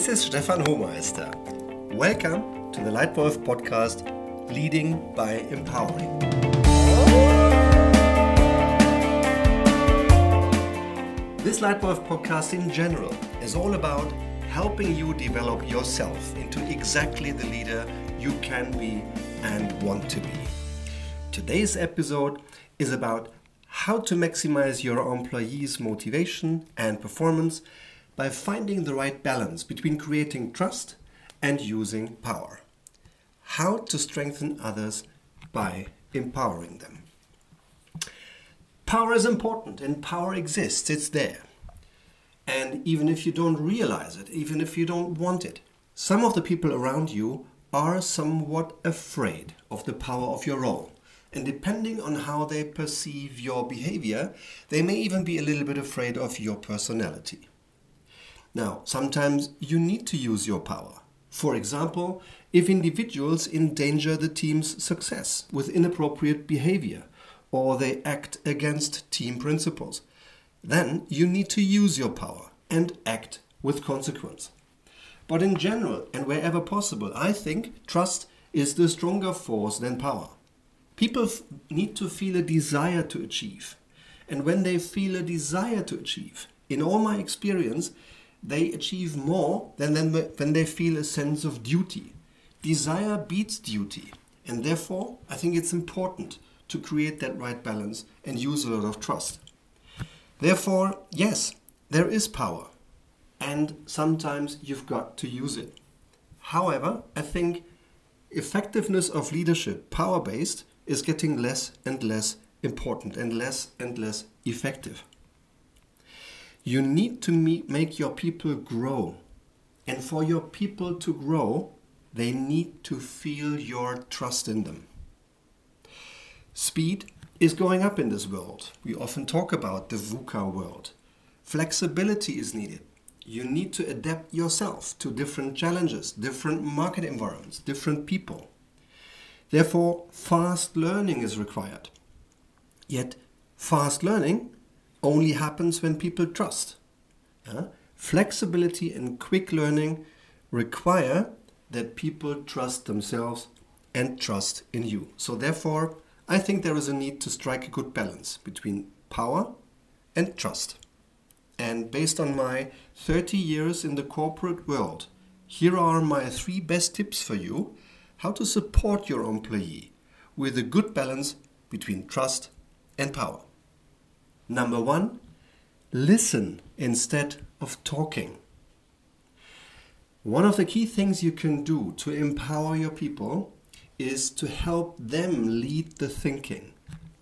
This is Stefan Hohmeister. Welcome to the Lightwolf podcast, Leading by Empowering. This Lightwolf podcast in general is all about helping you develop yourself into exactly the leader you can be and want to be. Today's episode is about how to maximize your employees' motivation and performance by finding the right balance between creating trust and using power. How to strengthen others by empowering them. Power is important and power exists, it's there. And even if you don't realize it, even if you don't want it, some of the people around you are somewhat afraid of the power of your role. And depending on how they perceive your behavior, they may even be a little bit afraid of your personality. Now, sometimes you need to use your power. For example, if individuals endanger the team's success with inappropriate behavior or they act against team principles, then you need to use your power and act with consequence. But in general and wherever possible, I think trust is the stronger force than power. People f- need to feel a desire to achieve. And when they feel a desire to achieve, in all my experience, they achieve more than when they feel a sense of duty. Desire beats duty, and therefore, I think it's important to create that right balance and use a lot of trust. Therefore, yes, there is power, and sometimes you've got to use it. However, I think effectiveness of leadership, power based, is getting less and less important and less and less effective. You need to meet, make your people grow. And for your people to grow, they need to feel your trust in them. Speed is going up in this world. We often talk about the VUCA world. Flexibility is needed. You need to adapt yourself to different challenges, different market environments, different people. Therefore, fast learning is required. Yet, fast learning only happens when people trust. Uh, flexibility and quick learning require that people trust themselves and trust in you. So, therefore, I think there is a need to strike a good balance between power and trust. And based on my 30 years in the corporate world, here are my three best tips for you how to support your employee with a good balance between trust and power. Number one, listen instead of talking. One of the key things you can do to empower your people is to help them lead the thinking,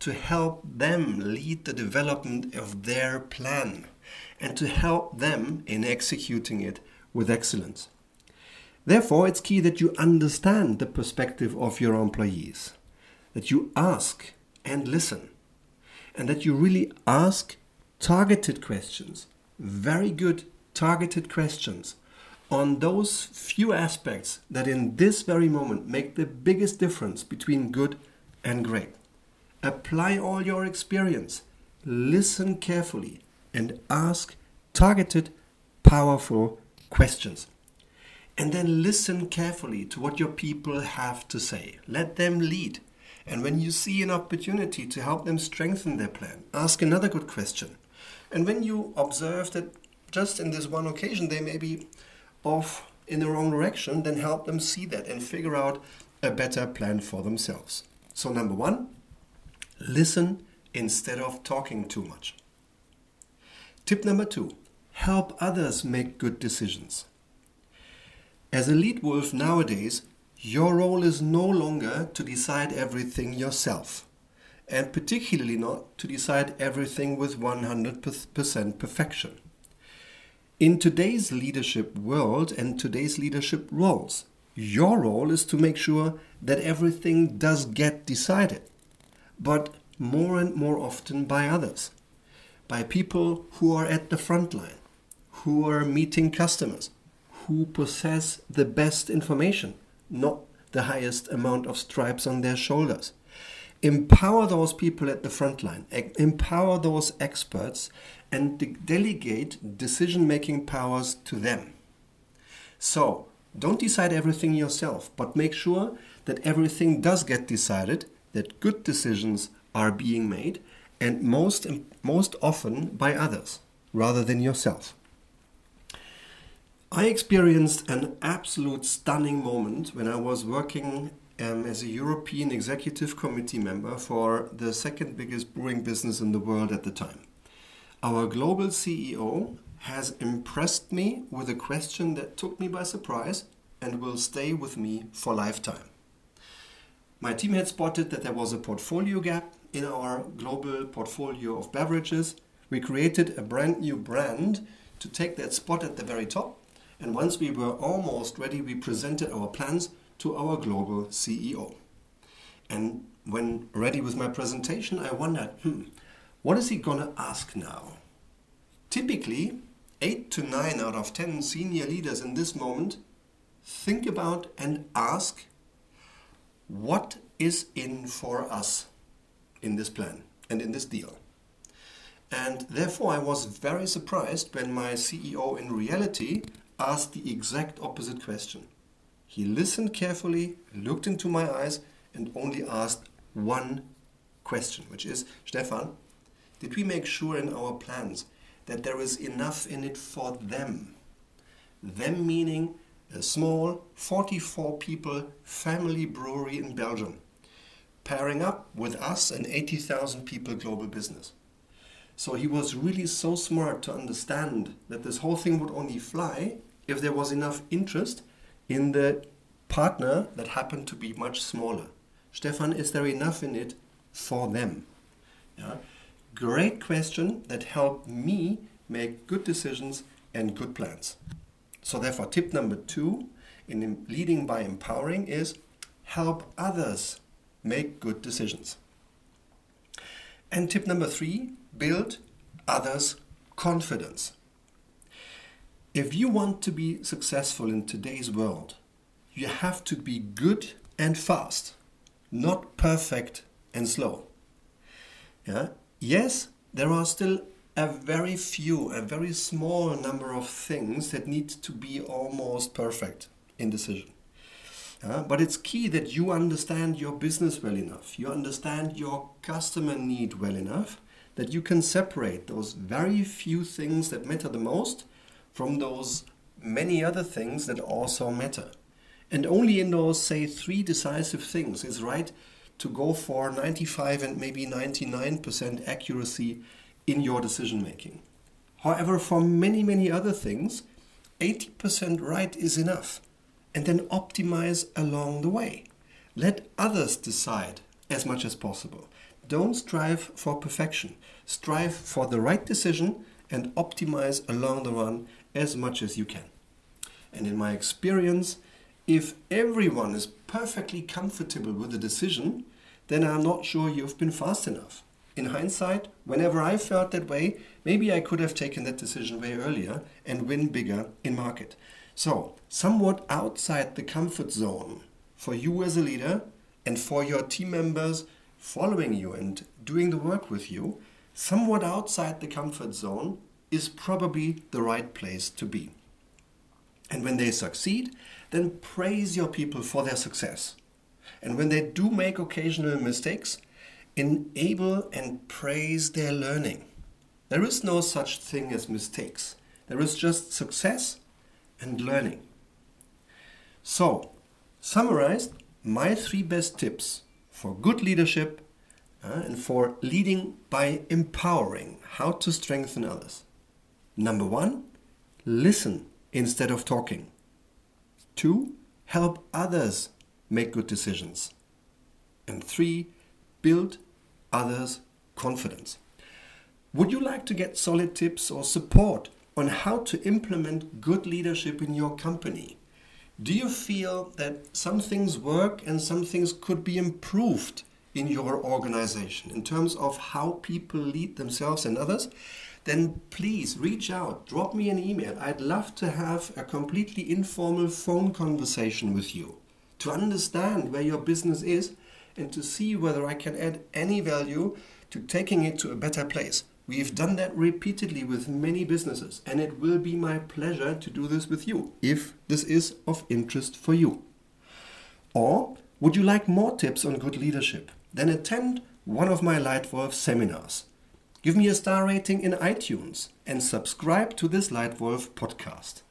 to help them lead the development of their plan, and to help them in executing it with excellence. Therefore, it's key that you understand the perspective of your employees, that you ask and listen and that you really ask targeted questions, very good targeted questions on those few aspects that in this very moment make the biggest difference between good and great. Apply all your experience, listen carefully, and ask targeted, powerful questions. And then listen carefully to what your people have to say. Let them lead. And when you see an opportunity to help them strengthen their plan, ask another good question. And when you observe that just in this one occasion they may be off in the wrong direction, then help them see that and figure out a better plan for themselves. So, number one, listen instead of talking too much. Tip number two, help others make good decisions. As a lead wolf nowadays, your role is no longer to decide everything yourself, and particularly not to decide everything with 100% perfection. In today's leadership world and today's leadership roles, your role is to make sure that everything does get decided, but more and more often by others, by people who are at the front line, who are meeting customers, who possess the best information not the highest amount of stripes on their shoulders. Empower those people at the front line, empower those experts, and de- delegate decision making powers to them. So, don't decide everything yourself, but make sure that everything does get decided, that good decisions are being made, and most, most often by others rather than yourself. I experienced an absolute stunning moment when I was working um, as a European Executive Committee member for the second biggest brewing business in the world at the time. Our global CEO has impressed me with a question that took me by surprise and will stay with me for lifetime. My team had spotted that there was a portfolio gap in our global portfolio of beverages. We created a brand new brand to take that spot at the very top and once we were almost ready, we presented our plans to our global CEO. And when ready with my presentation, I wondered, hmm, what is he going to ask now? Typically, 8 to 9 out of 10 senior leaders in this moment think about and ask, what is in for us in this plan and in this deal? And therefore, I was very surprised when my CEO in reality asked the exact opposite question. He listened carefully, looked into my eyes, and only asked one question, which is Stefan, did we make sure in our plans that there is enough in it for them? Them meaning a small 44 people family brewery in Belgium, pairing up with us an 80,000 people global business. So he was really so smart to understand that this whole thing would only fly if there was enough interest in the partner that happened to be much smaller. Stefan, is there enough in it for them? Yeah. Great question that helped me make good decisions and good plans. So, therefore, tip number two in leading by empowering is help others make good decisions. And tip number three build others' confidence. If you want to be successful in today's world, you have to be good and fast, not perfect and slow. Yeah? Yes, there are still a very few, a very small number of things that need to be almost perfect in decision. Uh, but it's key that you understand your business well enough, you understand your customer need well enough, that you can separate those very few things that matter the most from those many other things that also matter. And only in those, say, three decisive things is right to go for 95 and maybe 99% accuracy in your decision making. However, for many, many other things, 80% right is enough and then optimize along the way. Let others decide as much as possible. Don't strive for perfection. Strive for the right decision and optimize along the run as much as you can. And in my experience, if everyone is perfectly comfortable with the decision, then I'm not sure you've been fast enough. In hindsight, whenever I felt that way, maybe I could have taken that decision way earlier and win bigger in market. So, somewhat outside the comfort zone for you as a leader and for your team members following you and doing the work with you, somewhat outside the comfort zone is probably the right place to be. And when they succeed, then praise your people for their success. And when they do make occasional mistakes, enable and praise their learning. There is no such thing as mistakes, there is just success and learning. So, summarized, my three best tips for good leadership uh, and for leading by empowering how to strengthen others. Number one, listen instead of talking. Two, help others make good decisions. And three, build others' confidence. Would you like to get solid tips or support on how to implement good leadership in your company. Do you feel that some things work and some things could be improved in your organization in terms of how people lead themselves and others? Then please reach out, drop me an email. I'd love to have a completely informal phone conversation with you to understand where your business is and to see whether I can add any value to taking it to a better place We've done that repeatedly with many businesses, and it will be my pleasure to do this with you if this is of interest for you. Or would you like more tips on good leadership? Then attend one of my Lightwolf seminars. Give me a star rating in iTunes and subscribe to this Lightwolf podcast.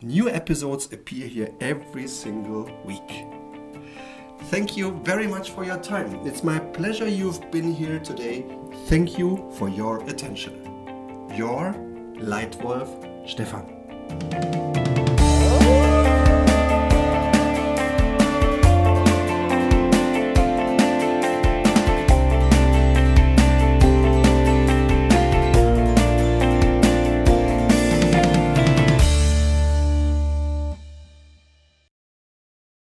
New episodes appear here every single week. Thank you very much for your time. It's my pleasure you've been here today. Thank you for your attention. Your Lightwolf Stefan.